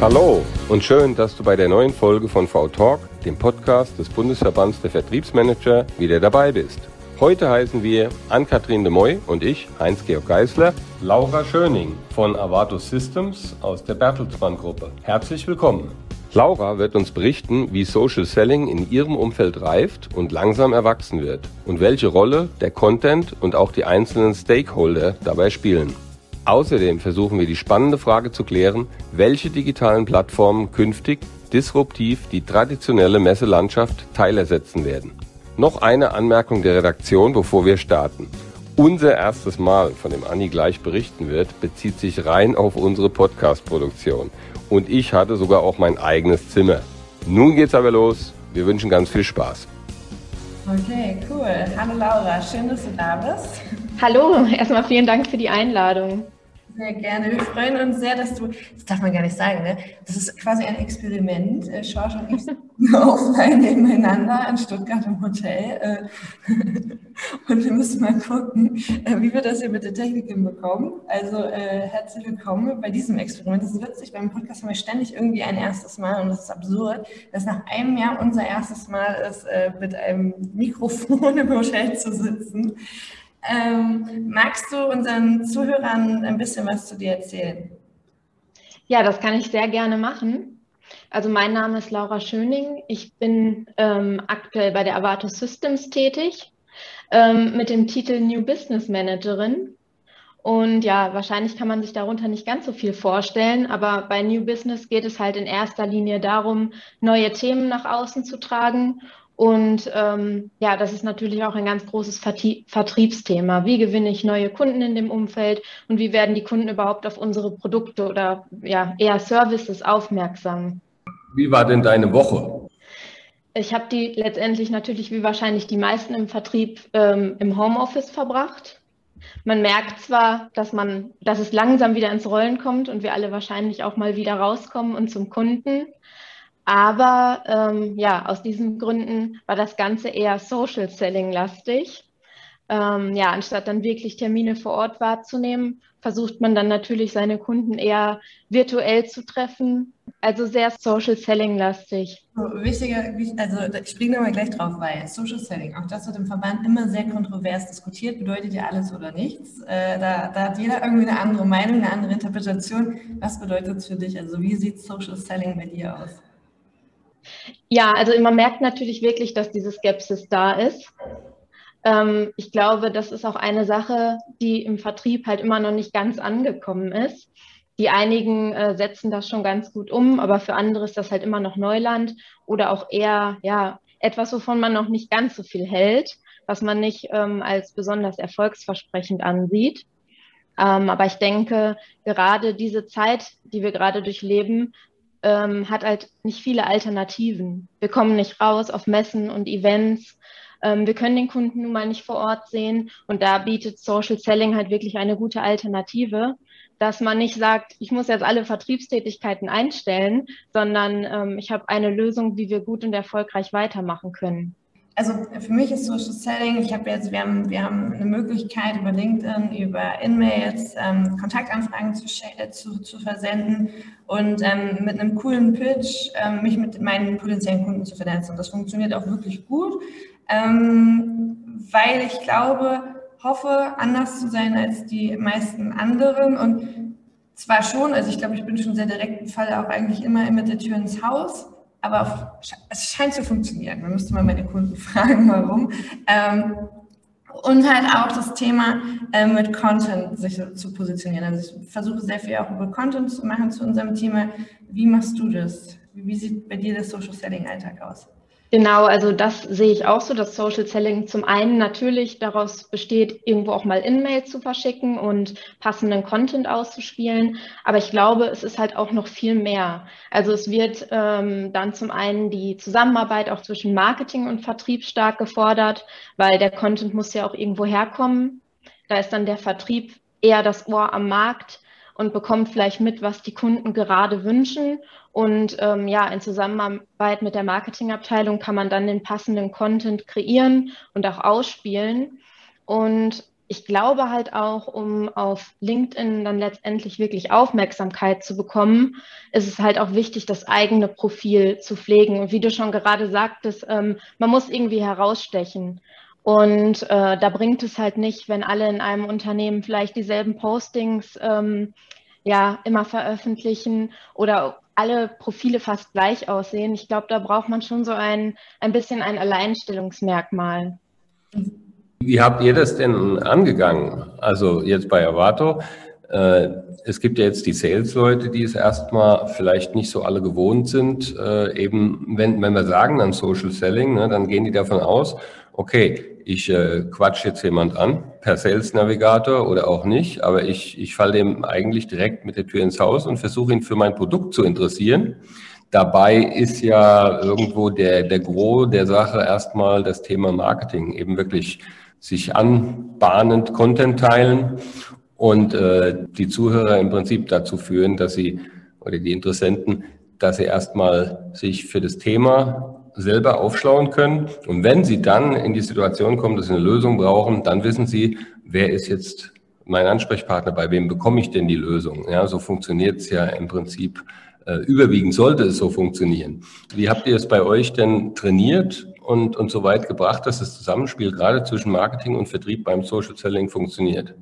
Hallo und schön, dass du bei der neuen Folge von V-Talk, dem Podcast des Bundesverbands der Vertriebsmanager, wieder dabei bist. Heute heißen wir Ann-Kathrin de Moy und ich, Heinz-Georg Geisler, Laura Schöning von Avatus Systems aus der Bertelsmann-Gruppe. Herzlich willkommen. Laura wird uns berichten, wie Social Selling in ihrem Umfeld reift und langsam erwachsen wird und welche Rolle der Content und auch die einzelnen Stakeholder dabei spielen. Außerdem versuchen wir die spannende Frage zu klären, welche digitalen Plattformen künftig disruptiv die traditionelle Messelandschaft teilersetzen werden. Noch eine Anmerkung der Redaktion, bevor wir starten. Unser erstes Mal, von dem Anni gleich berichten wird, bezieht sich rein auf unsere Podcast-Produktion. Und ich hatte sogar auch mein eigenes Zimmer. Nun geht's aber los. Wir wünschen ganz viel Spaß. Okay, cool. Hallo Laura, schön, dass du da bist. Hallo, erstmal vielen Dank für die Einladung. Sehr gerne. Wir freuen uns sehr, dass du, das darf man gar nicht sagen, ne? Das ist quasi ein Experiment. Äh, Schorsch und ich offline nebeneinander in Stuttgart im Hotel. Äh, und wir müssen mal gucken, äh, wie wir das hier mit der Technik hinbekommen. Also herzlich willkommen bei diesem Experiment. Das ist witzig, beim Podcast haben wir ständig irgendwie ein erstes Mal und das ist absurd, dass nach einem Jahr unser erstes Mal ist, mit einem Mikrofon im Hotel zu sitzen. Ähm, magst du unseren Zuhörern ein bisschen was zu dir erzählen? Ja, das kann ich sehr gerne machen. Also mein Name ist Laura Schöning. Ich bin ähm, aktuell bei der Avato Systems tätig ähm, mit dem Titel New Business Managerin. Und ja, wahrscheinlich kann man sich darunter nicht ganz so viel vorstellen, aber bei New Business geht es halt in erster Linie darum, neue Themen nach außen zu tragen und ähm, ja, das ist natürlich auch ein ganz großes Vertriebsthema. Wie gewinne ich neue Kunden in dem Umfeld und wie werden die Kunden überhaupt auf unsere Produkte oder ja, eher Services aufmerksam? Wie war denn deine Woche? Ich habe die letztendlich natürlich wie wahrscheinlich die meisten im Vertrieb ähm, im Homeoffice verbracht. Man merkt zwar, dass man, dass es langsam wieder ins Rollen kommt und wir alle wahrscheinlich auch mal wieder rauskommen und zum Kunden. Aber ähm, ja, aus diesen Gründen war das Ganze eher Social Selling lastig. Ähm, ja, anstatt dann wirklich Termine vor Ort wahrzunehmen, versucht man dann natürlich seine Kunden eher virtuell zu treffen. Also sehr Social Selling lastig. Wichtiger, also ich springe da mal gleich drauf, weil Social Selling, auch das wird im Verband immer sehr kontrovers diskutiert, bedeutet ja alles oder nichts. Äh, da, da, hat jeder irgendwie eine andere Meinung, eine andere Interpretation. Was bedeutet es für dich? Also wie sieht Social Selling bei dir aus? Ja, also man merkt natürlich wirklich, dass diese Skepsis da ist. Ähm, ich glaube, das ist auch eine Sache, die im Vertrieb halt immer noch nicht ganz angekommen ist. Die einigen äh, setzen das schon ganz gut um, aber für andere ist das halt immer noch Neuland oder auch eher ja etwas, wovon man noch nicht ganz so viel hält, was man nicht ähm, als besonders erfolgsversprechend ansieht. Ähm, aber ich denke, gerade diese Zeit, die wir gerade durchleben, ähm, hat halt nicht viele Alternativen. Wir kommen nicht raus auf Messen und Events. Ähm, wir können den Kunden nun mal nicht vor Ort sehen und da bietet Social Selling halt wirklich eine gute Alternative, dass man nicht sagt, ich muss jetzt alle Vertriebstätigkeiten einstellen, sondern ähm, ich habe eine Lösung, wie wir gut und erfolgreich weitermachen können also für mich ist Social Selling, ich habe jetzt, wir haben, wir haben eine Möglichkeit über LinkedIn, über In-Mails ähm, Kontaktanfragen zu, äh, zu, zu versenden und ähm, mit einem coolen Pitch ähm, mich mit meinen potenziellen Kunden zu vernetzen. Und das funktioniert auch wirklich gut, ähm, weil ich glaube, hoffe, anders zu sein als die meisten anderen und zwar schon, also ich glaube, ich bin schon sehr direkt im Fall auch eigentlich immer mit der Tür ins Haus aber es scheint zu funktionieren. Man müsste mal meine Kunden fragen, warum. Ähm, und halt auch das Thema äh, mit Content sich zu positionieren. Also ich versuche sehr viel auch über Content zu machen zu unserem Thema. Wie machst du das? Wie sieht bei dir der Social Selling Alltag aus? Genau, also das sehe ich auch so, dass Social Selling zum einen natürlich daraus besteht, irgendwo auch mal In-Mail zu verschicken und passenden Content auszuspielen. Aber ich glaube, es ist halt auch noch viel mehr. Also es wird ähm, dann zum einen die Zusammenarbeit auch zwischen Marketing und Vertrieb stark gefordert, weil der Content muss ja auch irgendwo herkommen. Da ist dann der Vertrieb eher das Ohr am Markt und bekommt vielleicht mit, was die Kunden gerade wünschen und ähm, ja, in Zusammenarbeit mit der Marketingabteilung kann man dann den passenden Content kreieren und auch ausspielen. Und ich glaube halt auch, um auf LinkedIn dann letztendlich wirklich Aufmerksamkeit zu bekommen, ist es halt auch wichtig, das eigene Profil zu pflegen. Und wie du schon gerade sagtest, ähm, man muss irgendwie herausstechen. Und äh, da bringt es halt nicht, wenn alle in einem Unternehmen vielleicht dieselben Postings ähm, ja immer veröffentlichen oder alle Profile fast gleich aussehen. Ich glaube, da braucht man schon so ein, ein bisschen ein Alleinstellungsmerkmal. Wie habt ihr das denn angegangen? Also jetzt bei Avato, äh, es gibt ja jetzt die Sales-Leute, die es erstmal vielleicht nicht so alle gewohnt sind. Äh, eben, wenn, wenn wir sagen dann Social Selling, ne, dann gehen die davon aus, okay, ich äh, quatsch jetzt jemand an, per Sales Navigator oder auch nicht, aber ich, ich falle dem eigentlich direkt mit der Tür ins Haus und versuche ihn für mein Produkt zu interessieren. Dabei ist ja irgendwo der, der Gros der Sache erstmal das Thema Marketing, eben wirklich sich anbahnend Content teilen und äh, die Zuhörer im Prinzip dazu führen, dass sie oder die Interessenten, dass sie erstmal sich für das Thema selber aufschlauen können. Und wenn Sie dann in die Situation kommen, dass Sie eine Lösung brauchen, dann wissen Sie, wer ist jetzt mein Ansprechpartner, bei wem bekomme ich denn die Lösung? Ja, so funktioniert es ja im Prinzip. Äh, überwiegend sollte es so funktionieren. Wie habt ihr es bei euch denn trainiert und, und so weit gebracht, dass das Zusammenspiel gerade zwischen Marketing und Vertrieb beim Social Selling funktioniert?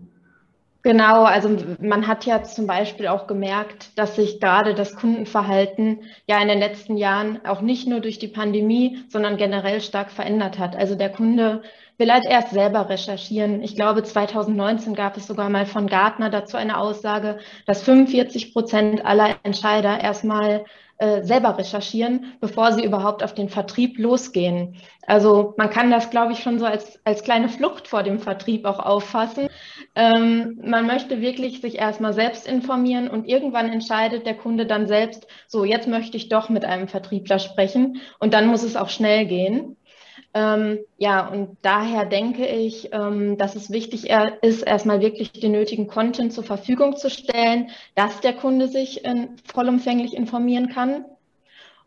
Genau, also man hat ja zum Beispiel auch gemerkt, dass sich gerade das Kundenverhalten ja in den letzten Jahren auch nicht nur durch die Pandemie, sondern generell stark verändert hat. Also der Kunde will halt erst selber recherchieren. Ich glaube, 2019 gab es sogar mal von Gartner dazu eine Aussage, dass 45 Prozent aller Entscheider erstmal äh, selber recherchieren, bevor sie überhaupt auf den Vertrieb losgehen. Also man kann das, glaube ich, schon so als, als kleine Flucht vor dem Vertrieb auch auffassen. Ähm, man möchte wirklich sich erstmal selbst informieren und irgendwann entscheidet der Kunde dann selbst, so jetzt möchte ich doch mit einem Vertriebler sprechen und dann muss es auch schnell gehen. Ähm, ja, und daher denke ich, ähm, dass es wichtig ist, erstmal wirklich den nötigen Content zur Verfügung zu stellen, dass der Kunde sich äh, vollumfänglich informieren kann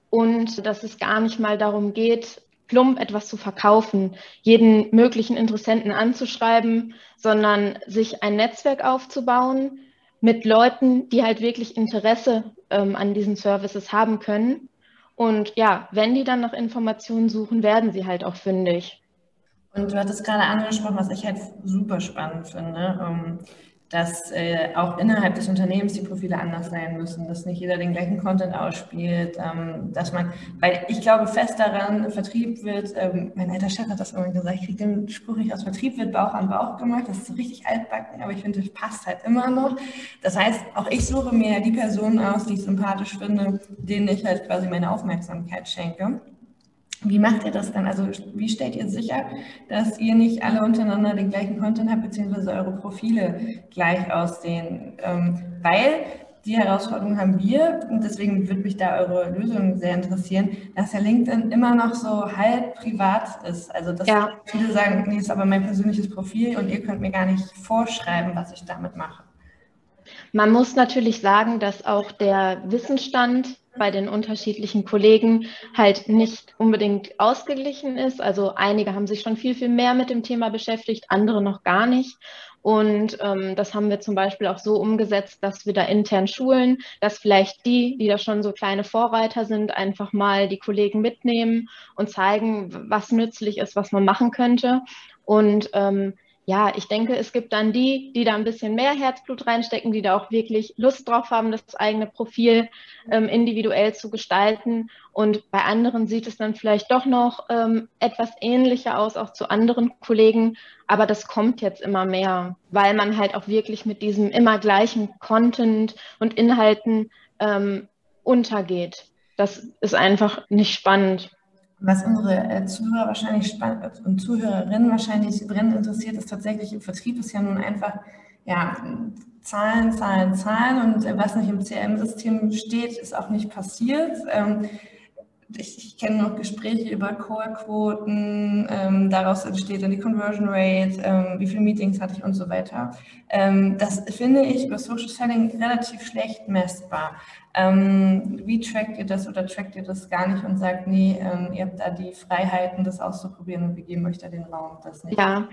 und dass es gar nicht mal darum geht, plump etwas zu verkaufen, jeden möglichen Interessenten anzuschreiben, sondern sich ein Netzwerk aufzubauen mit Leuten, die halt wirklich Interesse ähm, an diesen Services haben können und ja, wenn die dann nach Informationen suchen, werden sie halt auch fündig. Und du hattest gerade angesprochen, was ich halt super spannend finde. Dass äh, auch innerhalb des Unternehmens die Profile anders sein müssen, dass nicht jeder den gleichen Content ausspielt, ähm, dass man, weil ich glaube fest daran, Vertrieb wird, ähm, mein alter Chef hat das immer gesagt, ich kriege den Spruch nicht aus, Vertrieb wird Bauch an Bauch gemacht, das ist so richtig altbacken, aber ich finde, das passt halt immer noch. Das heißt, auch ich suche mir die Personen aus, die ich sympathisch finde, denen ich halt quasi meine Aufmerksamkeit schenke. Wie macht ihr das dann? Also wie stellt ihr sicher, dass ihr nicht alle untereinander den gleichen Content habt, beziehungsweise eure Profile gleich aussehen? Ähm, weil die Herausforderung haben wir und deswegen würde mich da eure Lösung sehr interessieren, dass ja LinkedIn immer noch so halb privat ist. Also dass ja. viele sagen, nee, ist aber mein persönliches Profil und ihr könnt mir gar nicht vorschreiben, was ich damit mache. Man muss natürlich sagen, dass auch der Wissensstand bei den unterschiedlichen Kollegen halt nicht unbedingt ausgeglichen ist. Also einige haben sich schon viel, viel mehr mit dem Thema beschäftigt, andere noch gar nicht. Und ähm, das haben wir zum Beispiel auch so umgesetzt, dass wir da intern schulen, dass vielleicht die, die da schon so kleine Vorreiter sind, einfach mal die Kollegen mitnehmen und zeigen, was nützlich ist, was man machen könnte. Und ähm, ja, ich denke, es gibt dann die, die da ein bisschen mehr Herzblut reinstecken, die da auch wirklich Lust drauf haben, das eigene Profil ähm, individuell zu gestalten. Und bei anderen sieht es dann vielleicht doch noch ähm, etwas ähnlicher aus, auch zu anderen Kollegen. Aber das kommt jetzt immer mehr, weil man halt auch wirklich mit diesem immer gleichen Content und Inhalten ähm, untergeht. Das ist einfach nicht spannend. Was unsere äh, Zuhörer wahrscheinlich spannend und Zuhörerinnen wahrscheinlich brennend interessiert, ist tatsächlich im Vertrieb ist ja nun einfach ja, Zahlen, Zahlen, Zahlen und äh, was nicht im CRM-System steht, ist auch nicht passiert. Ich, ich kenne noch Gespräche über Core-Quoten, ähm, daraus entsteht dann die Conversion Rate, ähm, wie viele Meetings hatte ich und so weiter. Ähm, das finde ich über Social Selling relativ schlecht messbar. Ähm, wie trackt ihr das oder trackt ihr das gar nicht und sagt, nee, ähm, ihr habt da die Freiheiten, das auszuprobieren und wir geben euch da den Raum, das nicht? Ja,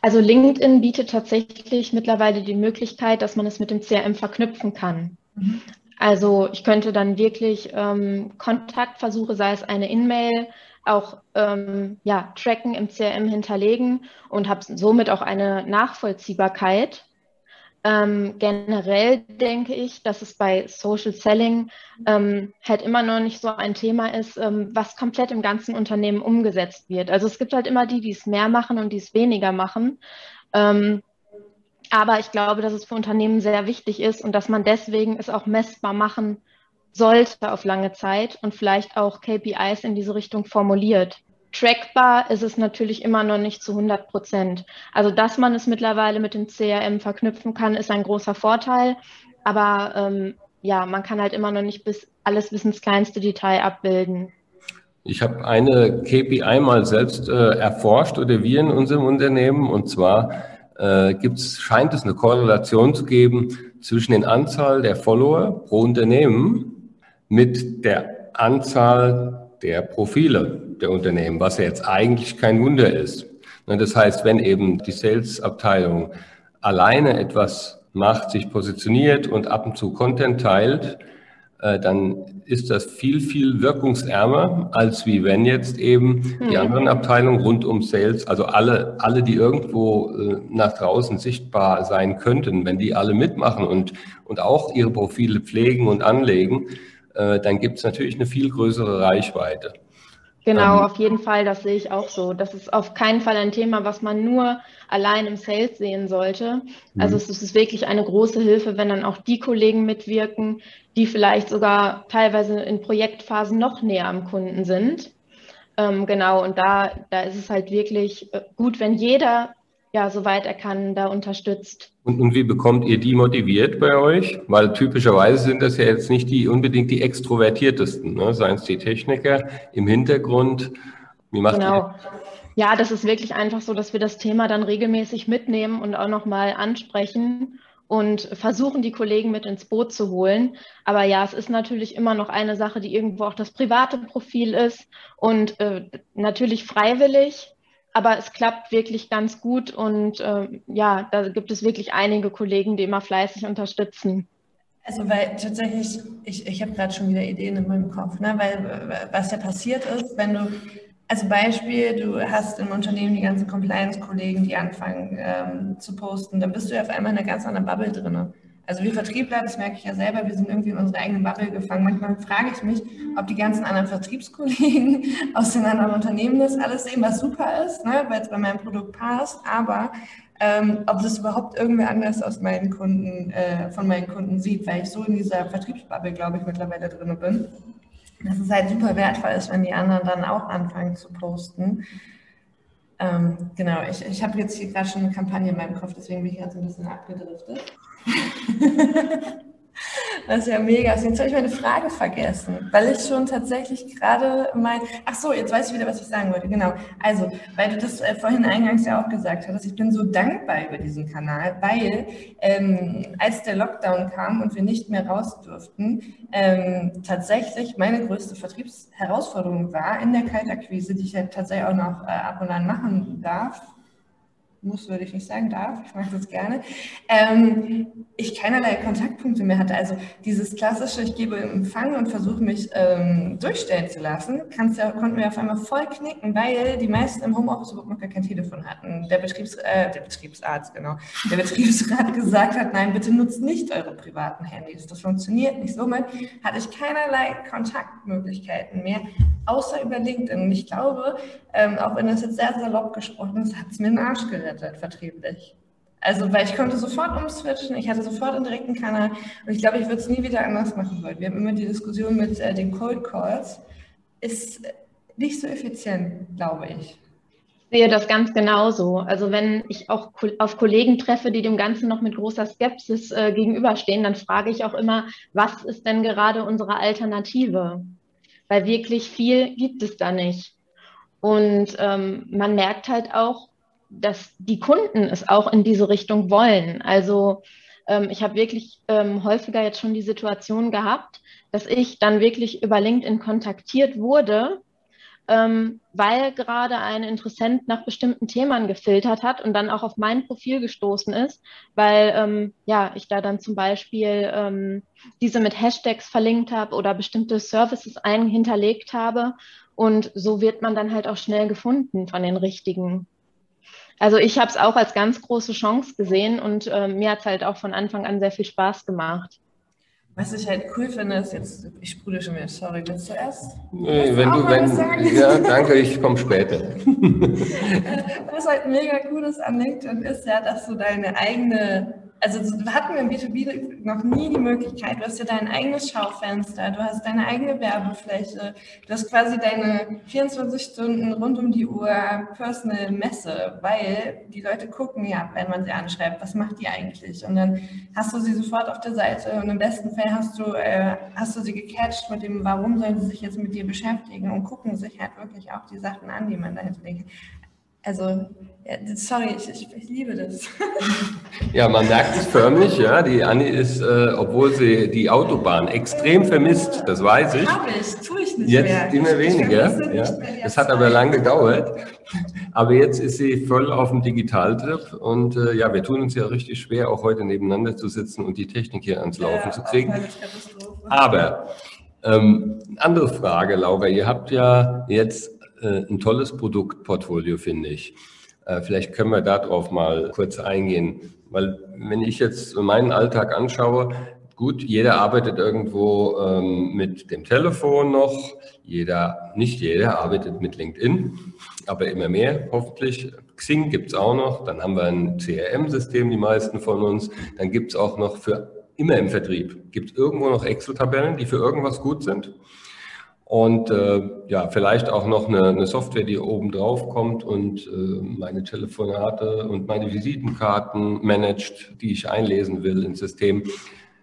Also LinkedIn bietet tatsächlich mittlerweile die Möglichkeit, dass man es mit dem CRM verknüpfen kann. Also ich könnte dann wirklich ähm, Kontaktversuche, sei es eine In-Mail, auch ähm, ja, tracken im CRM hinterlegen und habe somit auch eine Nachvollziehbarkeit. Ähm, generell denke ich, dass es bei Social Selling ähm, halt immer noch nicht so ein Thema ist, ähm, was komplett im ganzen Unternehmen umgesetzt wird. Also es gibt halt immer die, die es mehr machen und die es weniger machen. Ähm, aber ich glaube, dass es für Unternehmen sehr wichtig ist und dass man deswegen es auch messbar machen sollte auf lange Zeit und vielleicht auch KPIs in diese Richtung formuliert. Trackbar ist es natürlich immer noch nicht zu 100 Prozent. Also, dass man es mittlerweile mit dem CRM verknüpfen kann, ist ein großer Vorteil. Aber ähm, ja, man kann halt immer noch nicht bis alles bis ins kleinste Detail abbilden. Ich habe eine KPI mal selbst äh, erforscht oder wir in unserem Unternehmen und zwar äh, gibt's, scheint es eine Korrelation zu geben zwischen den Anzahl der Follower pro Unternehmen mit der Anzahl der Profile der Unternehmen, was ja jetzt eigentlich kein Wunder ist. Ne, das heißt, wenn eben die Sales-Abteilung alleine etwas macht, sich positioniert und ab und zu Content teilt, dann ist das viel, viel wirkungsärmer, als wie wenn jetzt eben die hm. anderen Abteilungen rund um Sales, also alle, alle, die irgendwo äh, nach draußen sichtbar sein könnten, wenn die alle mitmachen und, und auch ihre Profile pflegen und anlegen, äh, dann gibt es natürlich eine viel größere Reichweite. Genau, ähm, auf jeden Fall, das sehe ich auch so. Das ist auf keinen Fall ein Thema, was man nur allein im Sales sehen sollte. Also mhm. es ist wirklich eine große Hilfe, wenn dann auch die Kollegen mitwirken, die vielleicht sogar teilweise in Projektphasen noch näher am Kunden sind. Ähm, genau, und da, da ist es halt wirklich äh, gut, wenn jeder ja, soweit er kann, da unterstützt. Und, und wie bekommt ihr die motiviert bei euch? Weil typischerweise sind das ja jetzt nicht die unbedingt die extrovertiertesten, ne? seien es die Techniker im Hintergrund. Wie macht genau. ihr? Ja, das ist wirklich einfach so, dass wir das Thema dann regelmäßig mitnehmen und auch nochmal ansprechen und versuchen, die Kollegen mit ins Boot zu holen. Aber ja, es ist natürlich immer noch eine Sache, die irgendwo auch das private Profil ist und äh, natürlich freiwillig aber es klappt wirklich ganz gut und äh, ja, da gibt es wirklich einige Kollegen, die immer fleißig unterstützen. Also weil tatsächlich, ich, ich habe gerade schon wieder Ideen in meinem Kopf, ne? weil was ja passiert ist, wenn du, also Beispiel, du hast im Unternehmen die ganzen Compliance-Kollegen, die anfangen ähm, zu posten, dann bist du ja auf einmal in einer ganz anderen Bubble drin. Also wir Vertriebler, das merke ich ja selber, wir sind irgendwie in unsere eigene Bubble gefangen. Manchmal frage ich mich, ob die ganzen anderen Vertriebskollegen aus den anderen Unternehmen das alles sehen, was super ist, ne, weil es bei meinem Produkt passt, aber ähm, ob das überhaupt irgendwer anders aus meinen Kunden, äh, von meinen Kunden sieht, weil ich so in dieser Vertriebsbubble, glaube ich, mittlerweile drin bin. Dass es halt super wertvoll ist, wenn die anderen dann auch anfangen zu posten. Ähm, genau, ich, ich habe jetzt hier gerade schon eine Kampagne in meinem Kopf, deswegen bin ich jetzt ein bisschen abgedriftet. Das ist ja mega. Jetzt habe ich meine Frage vergessen, weil ich schon tatsächlich gerade mein. Ach so, jetzt weiß ich wieder, was ich sagen wollte. Genau. Also, weil du das äh, vorhin eingangs ja auch gesagt hast, ich bin so dankbar über diesen Kanal, weil ähm, als der Lockdown kam und wir nicht mehr raus durften, ähm, tatsächlich meine größte Vertriebsherausforderung war in der Kaltakquise, die ich ja tatsächlich auch noch äh, ab und an machen darf muss, würde ich nicht sagen, darf, ich mache das gerne, ähm, ich keinerlei Kontaktpunkte mehr hatte. Also dieses klassische, ich gebe Empfang und versuche mich ähm, durchstellen zu lassen, ja, konnten wir auf einmal voll knicken, weil die meisten im Homeoffice überhaupt noch gar kein Telefon hatten. Der, Betriebs, äh, der Betriebsarzt, genau, der Betriebsrat gesagt hat, nein, bitte nutzt nicht eure privaten Handys. Das funktioniert nicht. Somit hatte ich keinerlei Kontaktmöglichkeiten mehr, außer über LinkedIn. Und ich glaube, ähm, auch wenn das jetzt sehr salopp gesprochen ist, hat es mir den Arsch gerettet, vertrieblich. Also, weil ich konnte sofort umswitchen, ich hatte sofort einen direkten Kanal und ich glaube, ich würde es nie wieder anders machen wollen. Wir haben immer die Diskussion mit äh, den Cold Calls. Ist nicht so effizient, glaube ich. Ich sehe das ganz genauso. Also wenn ich auch auf Kollegen treffe, die dem Ganzen noch mit großer Skepsis äh, gegenüberstehen, dann frage ich auch immer, was ist denn gerade unsere Alternative? Weil wirklich viel gibt es da nicht. Und ähm, man merkt halt auch, dass die Kunden es auch in diese Richtung wollen. Also ähm, ich habe wirklich ähm, häufiger jetzt schon die Situation gehabt, dass ich dann wirklich über LinkedIn kontaktiert wurde ähm, weil gerade ein Interessent nach bestimmten Themen gefiltert hat und dann auch auf mein Profil gestoßen ist, weil ähm, ja ich da dann zum Beispiel ähm, diese mit Hashtags verlinkt habe oder bestimmte Services ein hinterlegt habe und so wird man dann halt auch schnell gefunden von den richtigen. Also ich habe es auch als ganz große Chance gesehen und äh, mir hat es halt auch von Anfang an sehr viel Spaß gemacht. Was ich halt cool finde, ist jetzt, ich sprudel schon wieder, sorry, willst du erst? Nee, wenn du, wenn, ja, danke, ich komme später. was halt mega cool ist an LinkedIn ist ja, dass du deine eigene also hatten wir im B2B noch nie die Möglichkeit. Du hast ja dein eigenes Schaufenster, du hast deine eigene Werbefläche, du hast quasi deine 24 Stunden rund um die Uhr Personal Messe, weil die Leute gucken ja, wenn man sie anschreibt, was macht die eigentlich? Und dann hast du sie sofort auf der Seite und im besten Fall hast du, äh, hast du sie gecatcht mit dem, warum sollen sie sich jetzt mit dir beschäftigen und gucken sich halt wirklich auch die Sachen an, die man dahinter legt. Also, ja, sorry, ich, ich, ich, liebe das. Ja, man merkt es förmlich, ja. Die Anni ist, äh, obwohl sie die Autobahn extrem vermisst, das weiß ich. Habe ich, tue ich nicht jetzt mehr. Jetzt immer weniger. Ja. Es hat aber lang gedauert. Aber jetzt ist sie voll auf dem Digitaltrip und äh, ja, wir tun uns ja richtig schwer, auch heute nebeneinander zu sitzen und die Technik hier ans Laufen ja, zu kriegen. Aber ähm, andere Frage, Laura, ihr habt ja jetzt äh, ein tolles Produktportfolio, finde ich. Äh, vielleicht können wir darauf mal kurz eingehen, weil wenn ich jetzt meinen Alltag anschaue, gut, jeder arbeitet irgendwo ähm, mit dem Telefon noch, jeder, nicht jeder arbeitet mit LinkedIn, aber immer mehr hoffentlich. Xing gibt es auch noch, dann haben wir ein CRM-System, die meisten von uns, dann gibt es auch noch für immer im Vertrieb, gibt es irgendwo noch Excel-Tabellen, die für irgendwas gut sind und äh, ja, vielleicht auch noch eine, eine, Software, die oben drauf kommt und äh, meine Telefonate und meine Visitenkarten managt, die ich einlesen will ins System.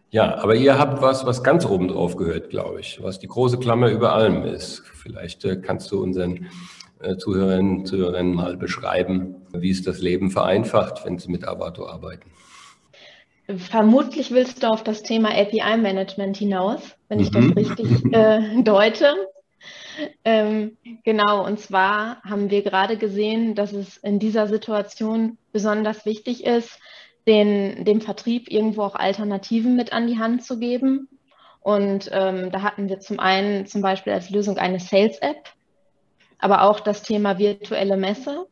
Ja, aber ihr habt was, was ganz oben drauf gehört, glaube ich, was die große Klammer über allem ist. Vielleicht äh, kannst du unseren äh, Zuhörerinnen und Zuhörern mal beschreiben, wie es das Leben vereinfacht, wenn sie mit Avato arbeiten. Vermutlich willst du auf das Thema API-Management hinaus, wenn ich mhm. das richtig äh, deute. Ähm, genau, und zwar haben wir gerade gesehen, dass es in dieser Situation besonders wichtig ist, den, dem Vertrieb irgendwo auch Alternativen mit an die Hand zu geben. Und ähm, da hatten wir zum einen zum Beispiel als Lösung eine Sales-App, aber auch das Thema virtuelle Messe.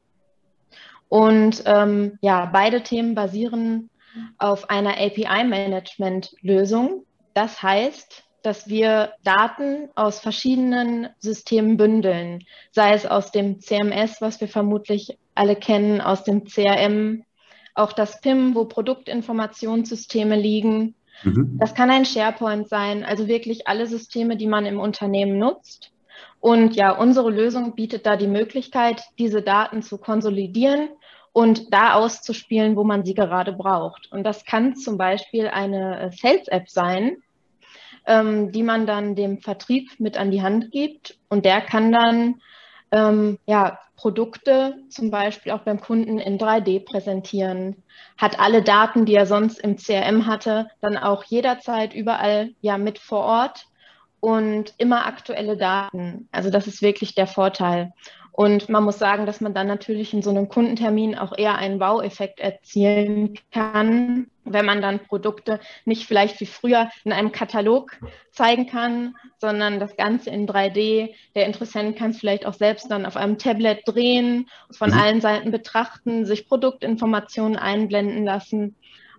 Und ähm, ja, beide Themen basieren auf einer API-Management-Lösung. Das heißt, dass wir Daten aus verschiedenen Systemen bündeln, sei es aus dem CMS, was wir vermutlich alle kennen, aus dem CRM, auch das PIM, wo Produktinformationssysteme liegen. Mhm. Das kann ein SharePoint sein, also wirklich alle Systeme, die man im Unternehmen nutzt. Und ja, unsere Lösung bietet da die Möglichkeit, diese Daten zu konsolidieren und da auszuspielen, wo man sie gerade braucht. Und das kann zum Beispiel eine äh, Sales-App sein, ähm, die man dann dem Vertrieb mit an die Hand gibt und der kann dann ähm, ja, Produkte zum Beispiel auch beim Kunden in 3D präsentieren, hat alle Daten, die er sonst im CRM hatte, dann auch jederzeit überall ja mit vor Ort und immer aktuelle Daten. Also das ist wirklich der Vorteil. Und man muss sagen, dass man dann natürlich in so einem Kundentermin auch eher einen Wow-Effekt erzielen kann, wenn man dann Produkte nicht vielleicht wie früher in einem Katalog zeigen kann, sondern das Ganze in 3D. Der Interessent kann es vielleicht auch selbst dann auf einem Tablet drehen, von mhm. allen Seiten betrachten, sich Produktinformationen einblenden lassen.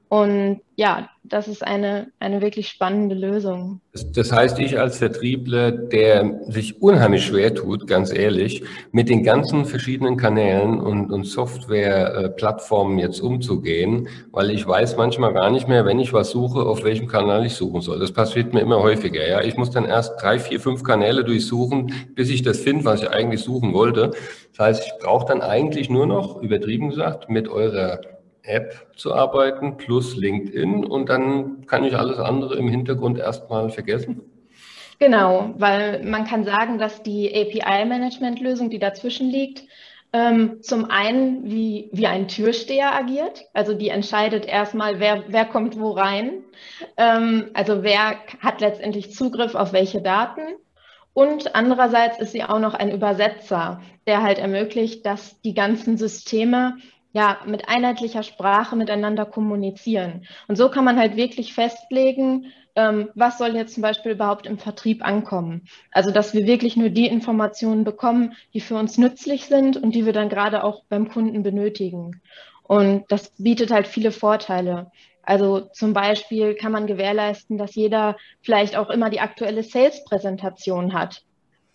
Und ja, das ist eine, eine wirklich spannende Lösung. Das heißt, ich als Vertriebler, der sich unheimlich schwer tut, ganz ehrlich, mit den ganzen verschiedenen Kanälen und, und Software-Plattformen jetzt umzugehen, weil ich weiß manchmal gar nicht mehr, wenn ich was suche, auf welchem Kanal ich suchen soll. Das passiert mir immer häufiger. Ja, ich muss dann erst drei, vier, fünf Kanäle durchsuchen, bis ich das finde, was ich eigentlich suchen wollte. Das heißt, ich brauche dann eigentlich nur noch, übertrieben gesagt, mit eurer App zu arbeiten plus LinkedIn und dann kann ich alles andere im Hintergrund erstmal vergessen? Genau, weil man kann sagen, dass die API-Management-Lösung, die dazwischen liegt, ähm, zum einen wie, wie ein Türsteher agiert, also die entscheidet erstmal, wer, wer kommt wo rein, ähm, also wer hat letztendlich Zugriff auf welche Daten. Und andererseits ist sie auch noch ein Übersetzer, der halt ermöglicht, dass die ganzen Systeme ja mit einheitlicher Sprache miteinander kommunizieren. Und so kann man halt wirklich festlegen, ähm, was soll jetzt zum Beispiel überhaupt im Vertrieb ankommen. Also dass wir wirklich nur die Informationen bekommen, die für uns nützlich sind und die wir dann gerade auch beim Kunden benötigen. Und das bietet halt viele Vorteile. Also zum Beispiel kann man gewährleisten, dass jeder vielleicht auch immer die aktuelle Sales-Präsentation hat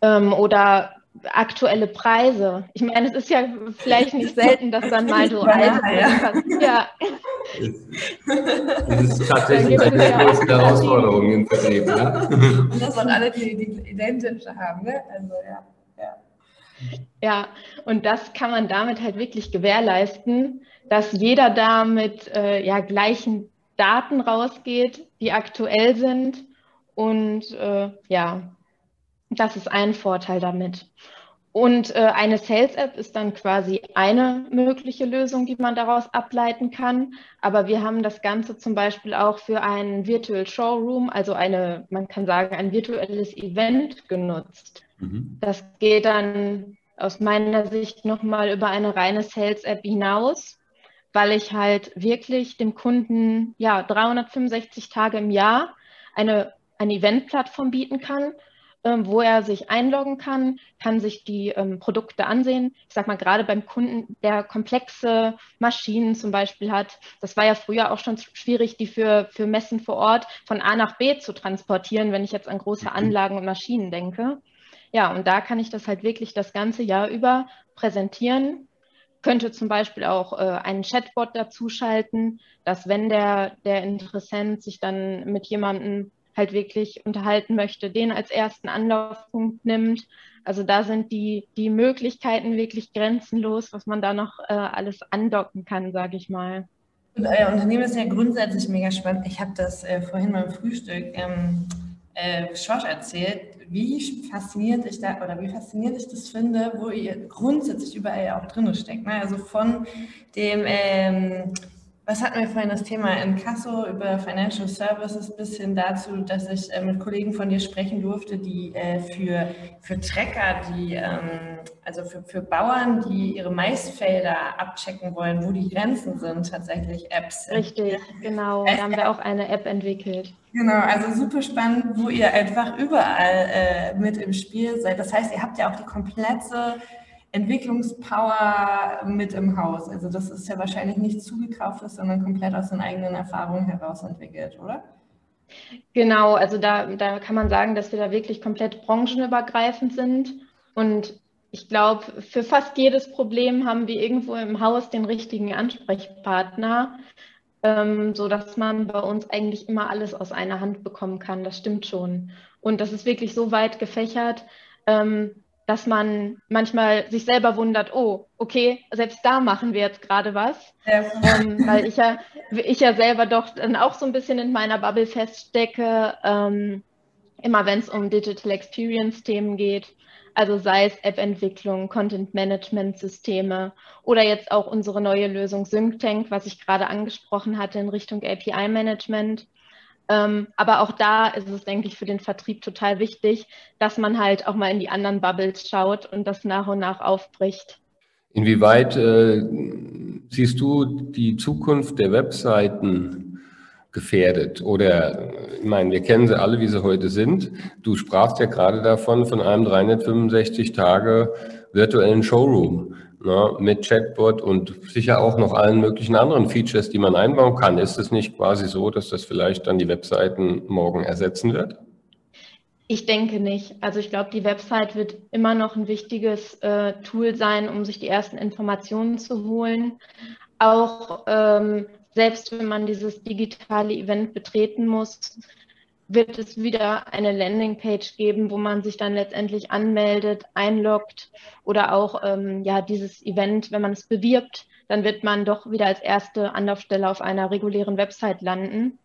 ähm, oder aktuelle Preise. Ich meine, es ist ja vielleicht nicht selten, dass dann mal so alte ja. ja. Das ist tatsächlich eine der größten Herausforderungen im Vertrieb. Ne? Und das sollen alle die, die identische haben. Ne? Also, ja. ja. Ja, und das kann man damit halt wirklich gewährleisten, dass jeder da mit äh, ja, gleichen Daten rausgeht, die aktuell sind. Und äh, ja, das ist ein Vorteil damit. Und äh, eine Sales-App ist dann quasi eine mögliche Lösung, die man daraus ableiten kann. Aber wir haben das Ganze zum Beispiel auch für einen Virtual Showroom, also eine, man kann sagen, ein virtuelles Event genutzt. Mhm. Das geht dann aus meiner Sicht nochmal über eine reine Sales-App hinaus, weil ich halt wirklich dem Kunden ja 365 Tage im Jahr eine, eine Event-Plattform bieten kann wo er sich einloggen kann, kann sich die ähm, Produkte ansehen. Ich sage mal, gerade beim Kunden, der komplexe Maschinen zum Beispiel hat, das war ja früher auch schon schwierig, die für, für Messen vor Ort von A nach B zu transportieren, wenn ich jetzt an große mhm. Anlagen und Maschinen denke. Ja, und da kann ich das halt wirklich das ganze Jahr über präsentieren. Könnte zum Beispiel auch äh, einen Chatbot dazuschalten, dass wenn der, der Interessent sich dann mit jemandem halt wirklich unterhalten möchte, den als ersten Anlaufpunkt nimmt. Also da sind die, die Möglichkeiten wirklich grenzenlos, was man da noch äh, alles andocken kann, sage ich mal. Und euer Unternehmen ist ja grundsätzlich mega spannend. Ich habe das äh, vorhin beim Frühstück ähm, äh, Schorsch erzählt, wie fasziniert ich da oder wie fasziniert ich das finde, wo ihr grundsätzlich überall auch drin steckt. Ne? Also von dem ähm, was hatten wir vorhin das Thema in Kasso über Financial Services bis hin dazu, dass ich äh, mit Kollegen von dir sprechen durfte, die äh, für, für Trecker, die, ähm, also für, für Bauern, die ihre Maisfelder abchecken wollen, wo die Grenzen sind, tatsächlich Apps. Richtig, genau. Da haben wir auch eine App entwickelt. Genau, also super spannend, wo ihr einfach überall äh, mit im Spiel seid. Das heißt, ihr habt ja auch die komplette Entwicklungspower mit im Haus. Also das ist ja wahrscheinlich nicht zugekauftes, sondern komplett aus den eigenen Erfahrungen heraus entwickelt, oder? Genau, also da, da kann man sagen, dass wir da wirklich komplett branchenübergreifend sind. Und ich glaube, für fast jedes Problem haben wir irgendwo im Haus den richtigen Ansprechpartner, ähm, sodass man bei uns eigentlich immer alles aus einer Hand bekommen kann. Das stimmt schon. Und das ist wirklich so weit gefächert. Ähm, dass man manchmal sich selber wundert, oh, okay, selbst da machen wir jetzt gerade was. Ja. Ähm, weil ich ja, ich ja selber doch dann auch so ein bisschen in meiner Bubble feststecke, ähm, immer wenn es um Digital Experience Themen geht. Also sei es App-Entwicklung, Content-Management-Systeme oder jetzt auch unsere neue Lösung SyncTank, was ich gerade angesprochen hatte in Richtung API-Management. Ähm, aber auch da ist es, denke ich, für den Vertrieb total wichtig, dass man halt auch mal in die anderen Bubbles schaut und das nach und nach aufbricht. Inwieweit äh, siehst du die Zukunft der Webseiten gefährdet? Oder, ich meine, wir kennen sie alle, wie sie heute sind. Du sprachst ja gerade davon, von einem 365 Tage virtuellen Showroom ne, mit Chatbot und sicher auch noch allen möglichen anderen Features, die man einbauen kann. Ist es nicht quasi so, dass das vielleicht dann die Webseiten morgen ersetzen wird? Ich denke nicht. Also ich glaube, die Website wird immer noch ein wichtiges äh, Tool sein, um sich die ersten Informationen zu holen. Auch ähm, selbst wenn man dieses digitale Event betreten muss, wird es wieder eine Landingpage geben, wo man sich dann letztendlich anmeldet, einloggt oder auch ähm, ja dieses Event, wenn man es bewirbt, dann wird man doch wieder als erste Anlaufstelle auf einer regulären Website landen.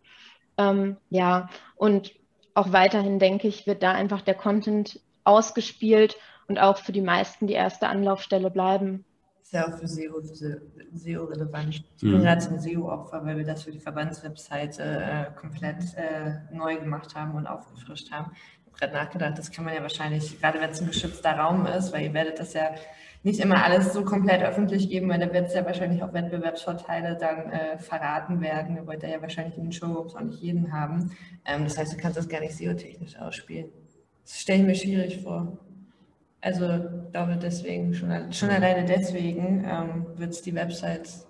Ähm, ja, und auch weiterhin denke ich, wird da einfach der Content ausgespielt und auch für die meisten die erste Anlaufstelle bleiben ist ja auch für SEO, SEO relevant. Ich bin mhm. gerade zum SEO-Opfer, weil wir das für die Verbandswebseite äh, komplett äh, neu gemacht haben und aufgefrischt haben. gerade nachgedacht, das kann man ja wahrscheinlich, gerade wenn es ein geschützter Raum ist, weil ihr werdet das ja nicht immer alles so komplett öffentlich geben, weil da wird es ja wahrscheinlich auch Wettbewerbsvorteile dann äh, verraten werden. Ihr wollt ja wahrscheinlich in den Showrooms auch nicht jeden haben. Ähm, das heißt, du kannst das gar nicht SEO-technisch ausspielen. Das stelle ich mir schwierig vor. Also ich glaube deswegen, schon, schon alleine deswegen ähm, wird es die Websites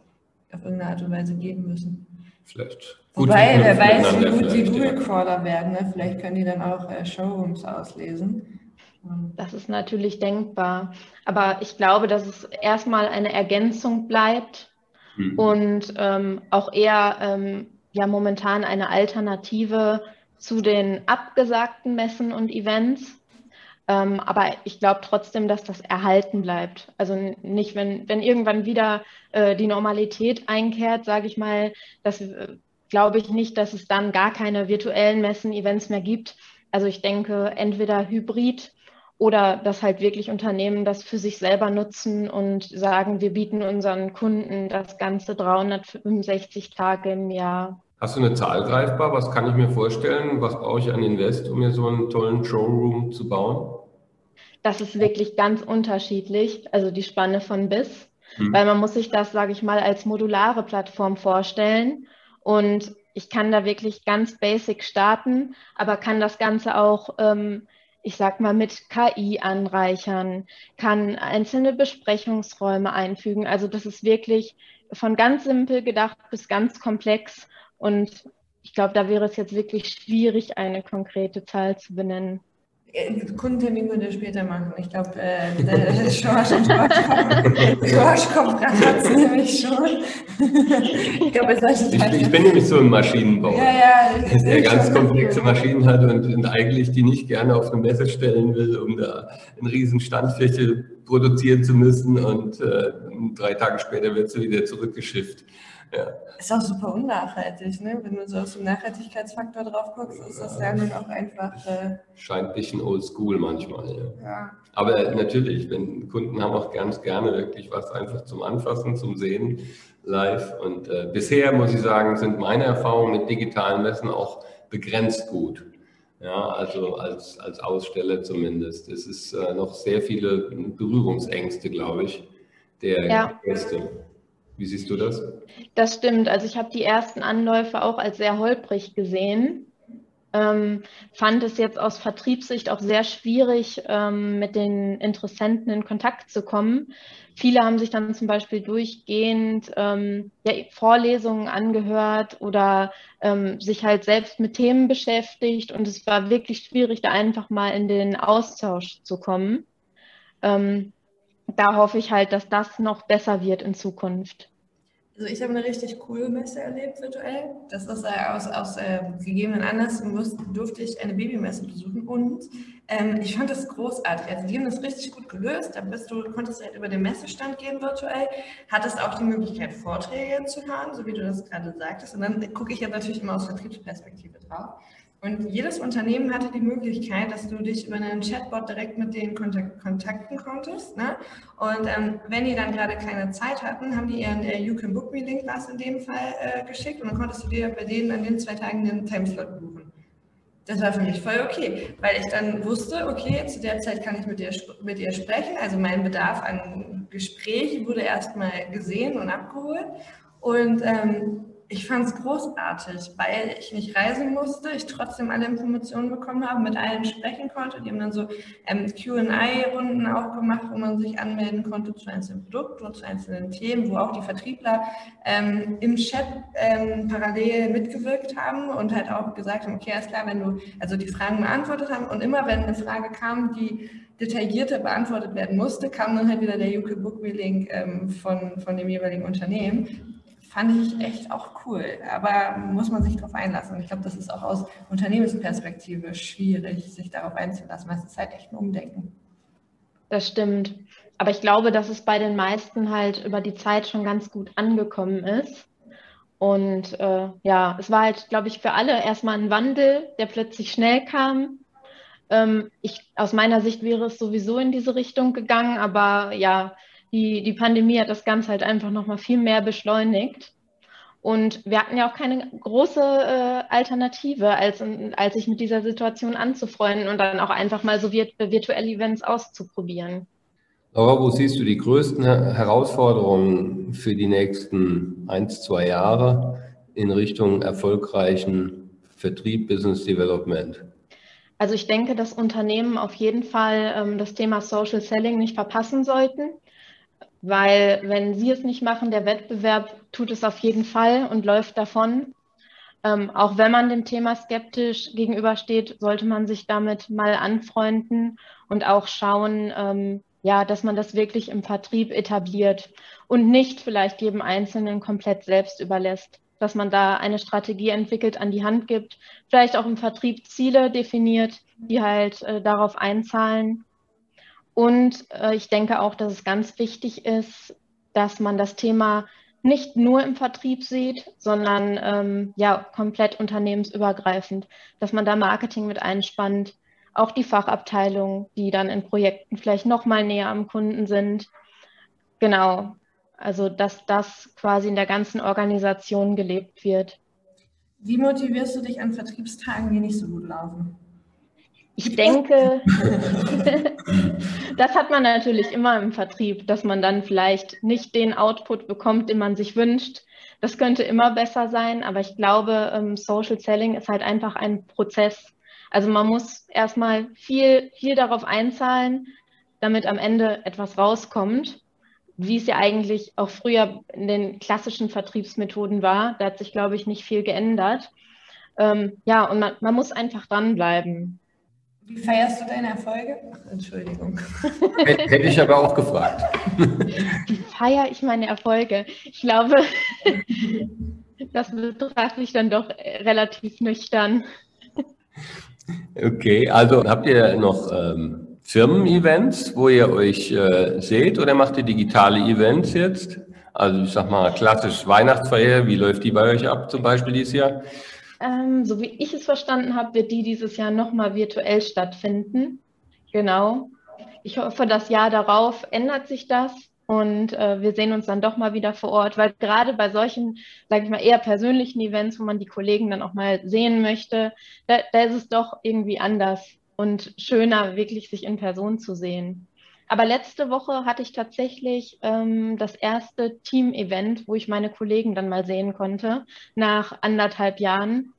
auf irgendeine Art und Weise geben müssen. Vielleicht. Wobei, wer weiß, wie gut die Google-Crawler werden. Ne? Vielleicht können die dann auch äh, Showrooms auslesen. Das ist natürlich denkbar. Aber ich glaube, dass es erstmal eine Ergänzung bleibt mhm. und ähm, auch eher ähm, ja momentan eine Alternative zu den abgesagten Messen und Events. Ähm, aber ich glaube trotzdem, dass das erhalten bleibt. Also nicht, wenn, wenn irgendwann wieder äh, die Normalität einkehrt, sage ich mal, das äh, glaube ich nicht, dass es dann gar keine virtuellen Messen, Events mehr gibt. Also ich denke, entweder hybrid oder dass halt wirklich Unternehmen das für sich selber nutzen und sagen, wir bieten unseren Kunden das ganze 365 Tage im Jahr. Hast du eine Zahl greifbar? Was kann ich mir vorstellen? Was brauche ich an Invest, um mir so einen tollen Showroom zu bauen? Das ist wirklich ganz unterschiedlich, also die Spanne von bis, hm. weil man muss sich das, sage ich mal, als modulare Plattform vorstellen und ich kann da wirklich ganz basic starten, aber kann das Ganze auch, ähm, ich sag mal, mit KI anreichern, kann einzelne Besprechungsräume einfügen. Also das ist wirklich von ganz simpel gedacht bis ganz komplex und ich glaube, da wäre es jetzt wirklich schwierig, eine konkrete Zahl zu benennen. Äh, Kundentermin würde später machen. Ich glaube, äh, der Schorsch und Schorschkopf hat es nämlich schon. ich, glaube, ich, ich, ich bin nämlich so ein Maschinenbauer, ja, ja, der ganz komplexe Maschinen hat und, und, eigentlich die nicht gerne auf eine Messe stellen will, um da eine riesen Standfläche produzieren zu müssen und äh, drei Tage später wird sie wieder zurückgeschifft. Ja. Ist auch super unnachhaltig, ne? Wenn du so aus dem Nachhaltigkeitsfaktor drauf guckst, ist das ja nun auch einfach. Äh Scheint ein bisschen oldschool manchmal, ja. ja. Aber natürlich, wenn Kunden haben auch ganz gerne wirklich was einfach zum Anfassen, zum Sehen live. Und äh, bisher muss ich sagen, sind meine Erfahrungen mit digitalen Messen auch begrenzt gut. Ja, also als, als Aussteller zumindest. Es ist äh, noch sehr viele Berührungsängste, glaube ich, der ja. Gäste. Wie siehst du das? Das stimmt. Also ich habe die ersten Anläufe auch als sehr holprig gesehen. Ähm, fand es jetzt aus Vertriebssicht auch sehr schwierig, ähm, mit den Interessenten in Kontakt zu kommen. Viele haben sich dann zum Beispiel durchgehend ähm, ja, Vorlesungen angehört oder ähm, sich halt selbst mit Themen beschäftigt und es war wirklich schwierig, da einfach mal in den Austausch zu kommen. Ähm, da hoffe ich halt, dass das noch besser wird in Zukunft. Also ich habe eine richtig coole Messe erlebt virtuell. Das ist äh, aus, aus äh, gegebenen Anlassen durfte ich eine Babymesse besuchen und ähm, ich fand das großartig. Also die haben das richtig gut gelöst. Da bist du, konntest halt über den Messestand gehen virtuell, hattest auch die Möglichkeit Vorträge zu hören, so wie du das gerade sagtest. Und dann gucke ich ja natürlich immer aus Vertriebsperspektive drauf. Und jedes Unternehmen hatte die Möglichkeit, dass du dich über einen Chatbot direkt mit denen kontakten konntest. Ne? Und ähm, wenn die dann gerade keine Zeit hatten, haben die ihren äh, You Can Book Me Link was in dem Fall äh, geschickt und dann konntest du dir bei denen an den zwei Tagen den Timeslot buchen. Das war für mich voll okay, weil ich dann wusste, okay, zu der Zeit kann ich mit dir, mit ihr sprechen. Also mein Bedarf an Gespräch wurde erstmal gesehen und abgeholt. Und ähm, ich fand es großartig, weil ich nicht reisen musste, ich trotzdem alle Informationen bekommen habe, mit allen sprechen konnte. Die haben dann so ähm, QA-Runden auch gemacht, wo man sich anmelden konnte zu einzelnen Produkten und zu einzelnen Themen, wo auch die Vertriebler ähm, im Chat ähm, parallel mitgewirkt haben und halt auch gesagt haben, okay, ist klar, wenn du also die Fragen beantwortet haben und immer wenn eine Frage kam, die detaillierter beantwortet werden musste, kam dann halt wieder der UK Book Link ähm, von, von dem jeweiligen Unternehmen fand ich echt auch cool. Aber muss man sich darauf einlassen. Und ich glaube, das ist auch aus Unternehmensperspektive schwierig, sich darauf einzulassen, weil es ist halt echt ein Umdenken. Das stimmt. Aber ich glaube, dass es bei den meisten halt über die Zeit schon ganz gut angekommen ist. Und äh, ja, es war halt, glaube ich, für alle erstmal ein Wandel, der plötzlich schnell kam. Ähm, ich, aus meiner Sicht wäre es sowieso in diese Richtung gegangen, aber ja, die, die Pandemie hat das Ganze halt einfach nochmal viel mehr beschleunigt. Und wir hatten ja auch keine große äh, Alternative, als, als sich mit dieser Situation anzufreunden und dann auch einfach mal so virtuelle Events auszuprobieren. Aber wo siehst du die größten Herausforderungen für die nächsten ein, zwei Jahre in Richtung erfolgreichen Vertrieb, Business Development? Also ich denke, dass Unternehmen auf jeden Fall ähm, das Thema Social Selling nicht verpassen sollten, weil wenn sie es nicht machen, der Wettbewerb tut es auf jeden Fall und läuft davon. Ähm, auch wenn man dem Thema skeptisch gegenübersteht, sollte man sich damit mal anfreunden und auch schauen, ähm, ja, dass man das wirklich im Vertrieb etabliert und nicht vielleicht jedem Einzelnen komplett selbst überlässt, dass man da eine Strategie entwickelt, an die Hand gibt, vielleicht auch im Vertrieb Ziele definiert, die halt äh, darauf einzahlen. Und äh, ich denke auch, dass es ganz wichtig ist, dass man das Thema nicht nur im Vertrieb sieht, sondern ähm, ja komplett unternehmensübergreifend, dass man da Marketing mit einspannt, auch die Fachabteilung, die dann in Projekten vielleicht noch mal näher am Kunden sind. Genau, also dass das quasi in der ganzen Organisation gelebt wird. Wie motivierst du dich an Vertriebstagen, die nicht so gut laufen? Ich denke, das hat man natürlich immer im Vertrieb, dass man dann vielleicht nicht den Output bekommt, den man sich wünscht. Das könnte immer besser sein, aber ich glaube, ähm, Social Selling ist halt einfach ein Prozess. Also man muss erstmal viel, viel darauf einzahlen, damit am Ende etwas rauskommt, wie es ja eigentlich auch früher in den klassischen Vertriebsmethoden war. Da hat sich, glaube ich, nicht viel geändert. Ähm, ja, und man, man muss einfach dranbleiben. Wie feierst du deine Erfolge? Entschuldigung. Hätte ich aber auch gefragt. Wie feiere ich meine Erfolge? Ich glaube, das betrachte ich dann doch relativ nüchtern. Okay, also habt ihr noch ähm, Firmen-Events, wo ihr euch äh, seht oder macht ihr digitale Events jetzt? Also ich sag mal klassisch Weihnachtsfeier, wie läuft die bei euch ab zum Beispiel dieses Jahr? Ähm, so wie ich es verstanden habe, wird die dieses Jahr nochmal virtuell stattfinden. Genau. Ich hoffe, das Jahr darauf ändert sich das und äh, wir sehen uns dann doch mal wieder vor Ort, weil gerade bei solchen, sage ich mal, eher persönlichen Events, wo man die Kollegen dann auch mal sehen möchte, da, da ist es doch irgendwie anders und schöner, wirklich sich in Person zu sehen. Aber letzte Woche hatte ich tatsächlich ähm, das erste Team-Event, wo ich meine Kollegen dann mal sehen konnte, nach anderthalb Jahren.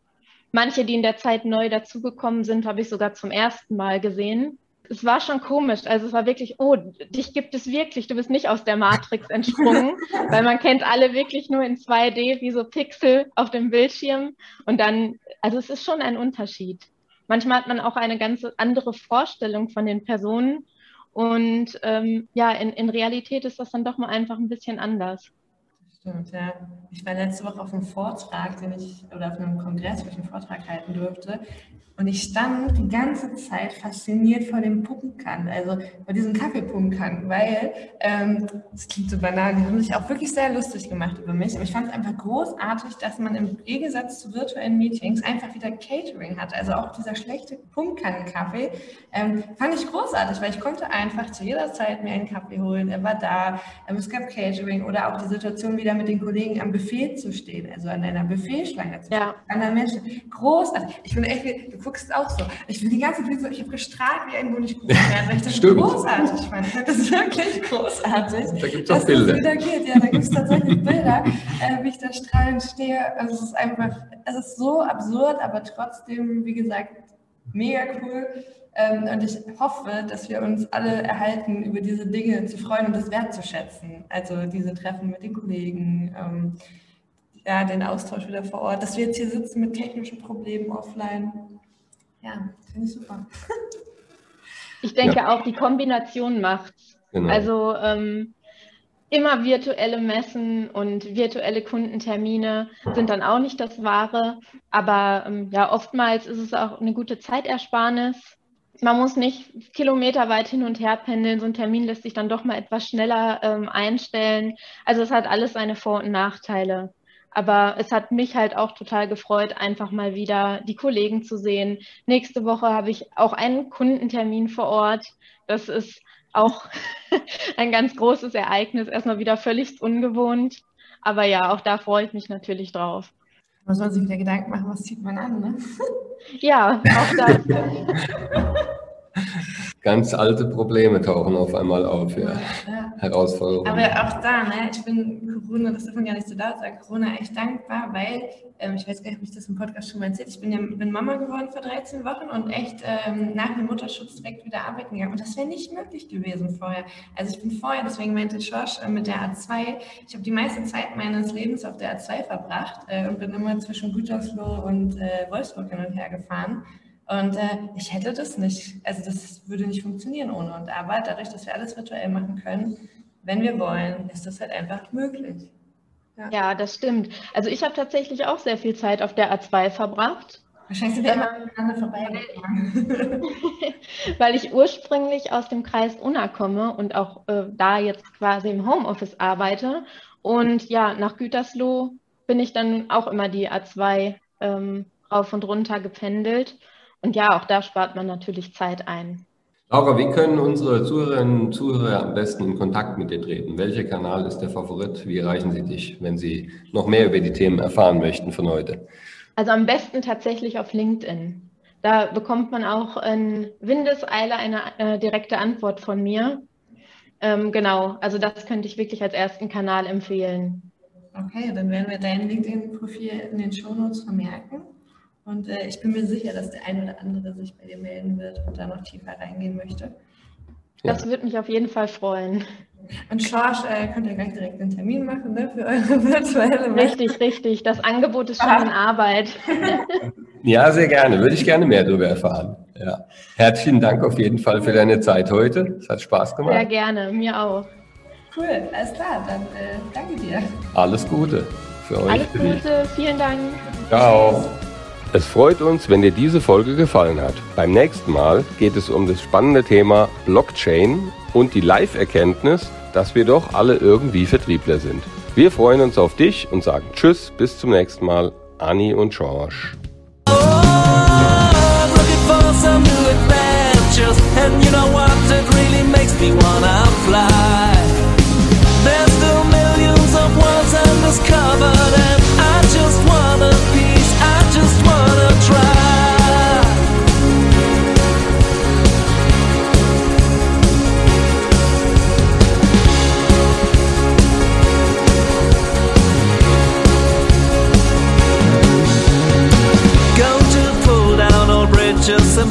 Manche, die in der Zeit neu dazugekommen sind, habe ich sogar zum ersten Mal gesehen es war schon komisch. Also es war wirklich, oh, dich gibt es wirklich. Du bist nicht aus der Matrix entsprungen, weil man kennt alle wirklich nur in 2D wie so Pixel auf dem Bildschirm. Und dann, also es ist schon ein Unterschied. Manchmal hat man auch eine ganz andere Vorstellung von den Personen. Und ähm, ja, in, in Realität ist das dann doch mal einfach ein bisschen anders. Stimmt, ja. Ich war letzte Woche auf einem Vortrag, den ich, oder auf einem Kongress, wo ich einen Vortrag halten durfte. Und ich stand die ganze Zeit fasziniert vor dem Puppenkannen, also vor diesem Kaffeepuppenkannen, weil, ähm, das klingt so banal, die haben sich auch wirklich sehr lustig gemacht über mich. Aber ich fand es einfach großartig, dass man im Gegensatz zu virtuellen Meetings einfach wieder Catering hat. Also auch dieser schlechte Puppenkannen-Kaffee ähm, fand ich großartig, weil ich konnte einfach zu jeder Zeit mir einen Kaffee holen. Er war da, ähm, es gab Catering oder auch die Situation, wieder mit den Kollegen am Buffet zu stehen, also an einer Buffetschlange zu stehen, ja. anderen Menschen. Großartig. Ich finde echt, du guckst auch so. Ich bin die ganze Zeit so, ich habe gestrahlt wie ein Honigkuchen, weil ich das Stimmt. großartig fand. Das ist wirklich großartig. Da gibt es auch Bilder. wieder geht. Ja, da gibt es tatsächlich Bilder, äh, wie ich da strahlend stehe. Also es ist einfach, es ist so absurd, aber trotzdem, wie gesagt, mega cool. Ähm, und ich hoffe, dass wir uns alle erhalten, über diese Dinge zu freuen und das wertzuschätzen. Also diese Treffen mit den Kollegen, ähm, ja, den Austausch wieder vor Ort, dass wir jetzt hier sitzen mit technischen Problemen offline. Ja, finde ich super. Ich denke ja. auch, die Kombination macht's. Genau. Also ähm, immer virtuelle Messen und virtuelle Kundentermine sind dann auch nicht das Wahre. Aber ähm, ja, oftmals ist es auch eine gute Zeitersparnis. Man muss nicht kilometerweit hin und her pendeln. So ein Termin lässt sich dann doch mal etwas schneller ähm, einstellen. Also es hat alles seine Vor- und Nachteile. Aber es hat mich halt auch total gefreut, einfach mal wieder die Kollegen zu sehen. Nächste Woche habe ich auch einen Kundentermin vor Ort. Das ist auch ein ganz großes Ereignis, erstmal wieder völlig ungewohnt. Aber ja, auch da freue ich mich natürlich drauf. Man sich wieder Gedanken machen, was zieht man an, ne? Ja, auch das. Ganz alte Probleme tauchen auf einmal auf, ja. ja. Herausforderungen. Aber auch da, ne, ich bin Corona, das darf man gar nicht so laut sagen, Corona echt dankbar, weil, ähm, ich weiß gar nicht, ob ich das im Podcast schon mal erzählt ich bin ja bin Mama geworden vor 13 Wochen und echt ähm, nach dem Mutterschutz direkt wieder arbeiten gegangen. Und das wäre nicht möglich gewesen vorher. Also ich bin vorher, deswegen meinte Schorsch äh, mit der A2, ich habe die meiste Zeit meines Lebens auf der A2 verbracht äh, und bin immer zwischen Gütersloh und äh, Wolfsburg hin und her gefahren. Und äh, ich hätte das nicht, also das würde nicht funktionieren ohne. Und aber dadurch, dass wir alles virtuell machen können, wenn wir wollen, ist das halt einfach möglich. Ja, ja das stimmt. Also ich habe tatsächlich auch sehr viel Zeit auf der A2 verbracht. Wahrscheinlich sind wir immer miteinander vorbeigefahren. Weil ich ursprünglich aus dem Kreis Unna komme und auch äh, da jetzt quasi im Homeoffice arbeite. Und ja, nach Gütersloh bin ich dann auch immer die A2 ähm, rauf und runter gependelt. Und ja, auch da spart man natürlich Zeit ein. Laura, wie können unsere Zuhörerinnen und Zuhörer am besten in Kontakt mit dir treten? Welcher Kanal ist der Favorit? Wie erreichen Sie dich, wenn Sie noch mehr über die Themen erfahren möchten von heute? Also am besten tatsächlich auf LinkedIn. Da bekommt man auch in Windeseile eine äh, direkte Antwort von mir. Ähm, genau, also das könnte ich wirklich als ersten Kanal empfehlen. Okay, dann werden wir dein LinkedIn-Profil in den Shownotes vermerken. Und äh, ich bin mir sicher, dass der ein oder andere sich bei dir melden wird und da noch tiefer reingehen möchte. Das ja. würde mich auf jeden Fall freuen. Und Schorsch, äh, könnt ihr gleich direkt einen Termin machen ne, für eure virtuelle. Richtig, richtig. Das Angebot ist schon ah. in Arbeit. Ja, sehr gerne. Würde ich gerne mehr darüber erfahren. Ja. Herzlichen Dank auf jeden Fall für deine Zeit heute. Es hat Spaß gemacht. Sehr gerne, mir auch. Cool, alles klar. Dann äh, danke dir. Alles Gute für euch. Alles Gute, vielen Dank. Ciao. Es freut uns, wenn dir diese Folge gefallen hat. Beim nächsten Mal geht es um das spannende Thema Blockchain und die Live-Erkenntnis, dass wir doch alle irgendwie Vertriebler sind. Wir freuen uns auf dich und sagen Tschüss, bis zum nächsten Mal. Anni und George. Oh,